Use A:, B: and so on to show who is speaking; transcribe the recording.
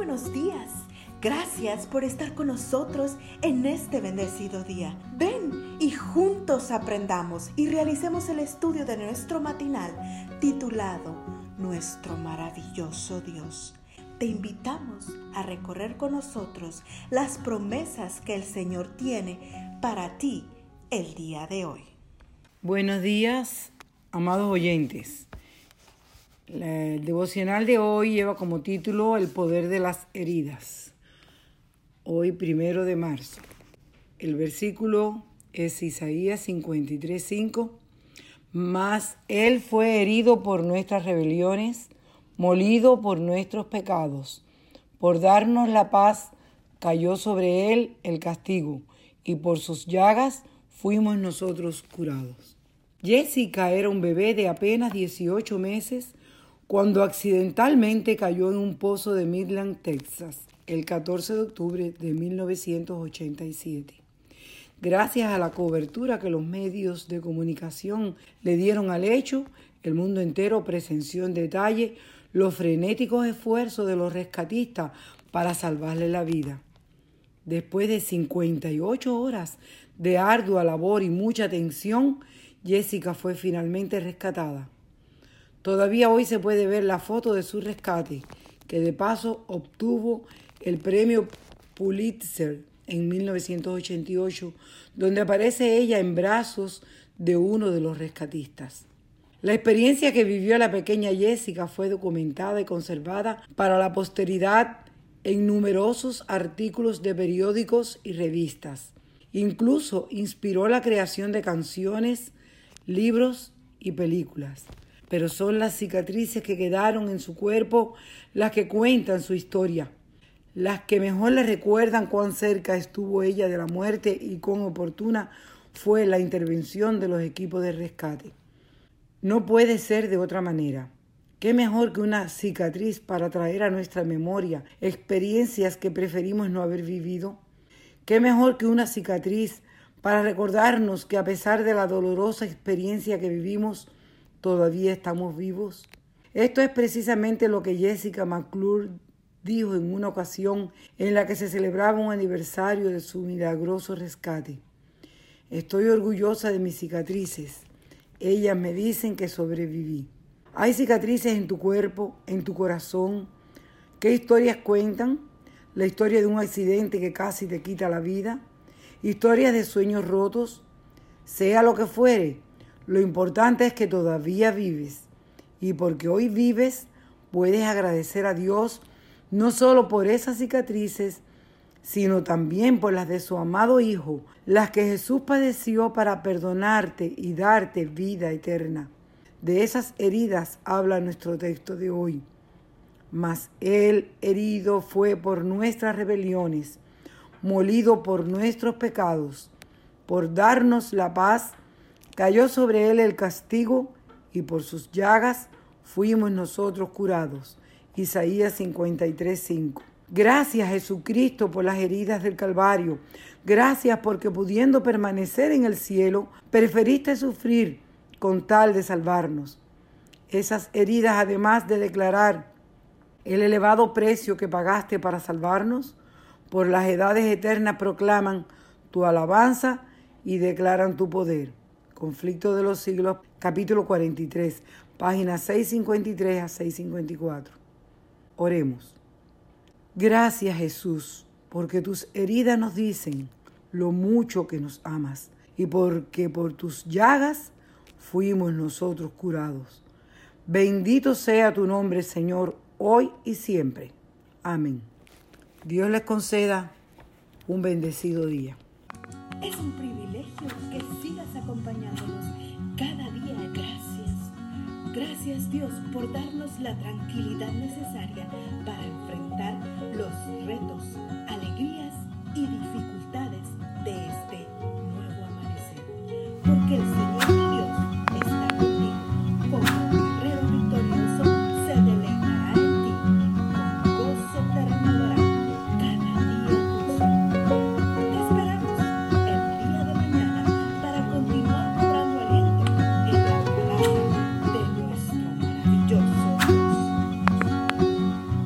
A: buenos días. Gracias por estar con nosotros en este bendecido día. Ven y juntos aprendamos y realicemos el estudio de nuestro matinal titulado Nuestro maravilloso Dios. Te invitamos a recorrer con nosotros las promesas que el Señor tiene para ti el día de hoy.
B: Buenos días, amados oyentes. El devocional de hoy lleva como título El poder de las heridas. Hoy, primero de marzo. El versículo es Isaías 53:5. Mas Él fue herido por nuestras rebeliones, molido por nuestros pecados. Por darnos la paz, cayó sobre Él el castigo, y por sus llagas fuimos nosotros curados. Jessica era un bebé de apenas 18 meses cuando accidentalmente cayó en un pozo de Midland, Texas, el 14 de octubre de 1987. Gracias a la cobertura que los medios de comunicación le dieron al hecho, el mundo entero presenció en detalle los frenéticos esfuerzos de los rescatistas para salvarle la vida. Después de 58 horas de ardua labor y mucha tensión, Jessica fue finalmente rescatada. Todavía hoy se puede ver la foto de su rescate, que de paso obtuvo el premio Pulitzer en 1988, donde aparece ella en brazos de uno de los rescatistas. La experiencia que vivió la pequeña Jessica fue documentada y conservada para la posteridad en numerosos artículos de periódicos y revistas. Incluso inspiró la creación de canciones, libros y películas pero son las cicatrices que quedaron en su cuerpo las que cuentan su historia, las que mejor le recuerdan cuán cerca estuvo ella de la muerte y cuán oportuna fue la intervención de los equipos de rescate. No puede ser de otra manera. ¿Qué mejor que una cicatriz para traer a nuestra memoria experiencias que preferimos no haber vivido? ¿Qué mejor que una cicatriz para recordarnos que a pesar de la dolorosa experiencia que vivimos, todavía estamos vivos. Esto es precisamente lo que Jessica McClure dijo en una ocasión en la que se celebraba un aniversario de su milagroso rescate. Estoy orgullosa de mis cicatrices. Ellas me dicen que sobreviví. Hay cicatrices en tu cuerpo, en tu corazón. ¿Qué historias cuentan? La historia de un accidente que casi te quita la vida. Historias de sueños rotos. Sea lo que fuere, lo importante es que todavía vives y porque hoy vives puedes agradecer a Dios no solo por esas cicatrices, sino también por las de su amado Hijo, las que Jesús padeció para perdonarte y darte vida eterna. De esas heridas habla nuestro texto de hoy. Mas Él herido fue por nuestras rebeliones, molido por nuestros pecados, por darnos la paz Cayó sobre él el castigo y por sus llagas fuimos nosotros curados. Isaías 53:5. Gracias Jesucristo por las heridas del Calvario. Gracias porque pudiendo permanecer en el cielo, preferiste sufrir con tal de salvarnos. Esas heridas, además de declarar el elevado precio que pagaste para salvarnos, por las edades eternas proclaman tu alabanza y declaran tu poder. Conflicto de los siglos, capítulo 43, páginas 653 a 654. Oremos. Gracias Jesús, porque tus heridas nos dicen lo mucho que nos amas y porque por tus llagas fuimos nosotros curados. Bendito sea tu nombre, Señor, hoy y siempre. Amén. Dios les conceda un bendecido día.
A: Es un privilegio que sigas acompañándonos Gracias Dios por darnos la tranquilidad necesaria para enfrentar los retos, alegría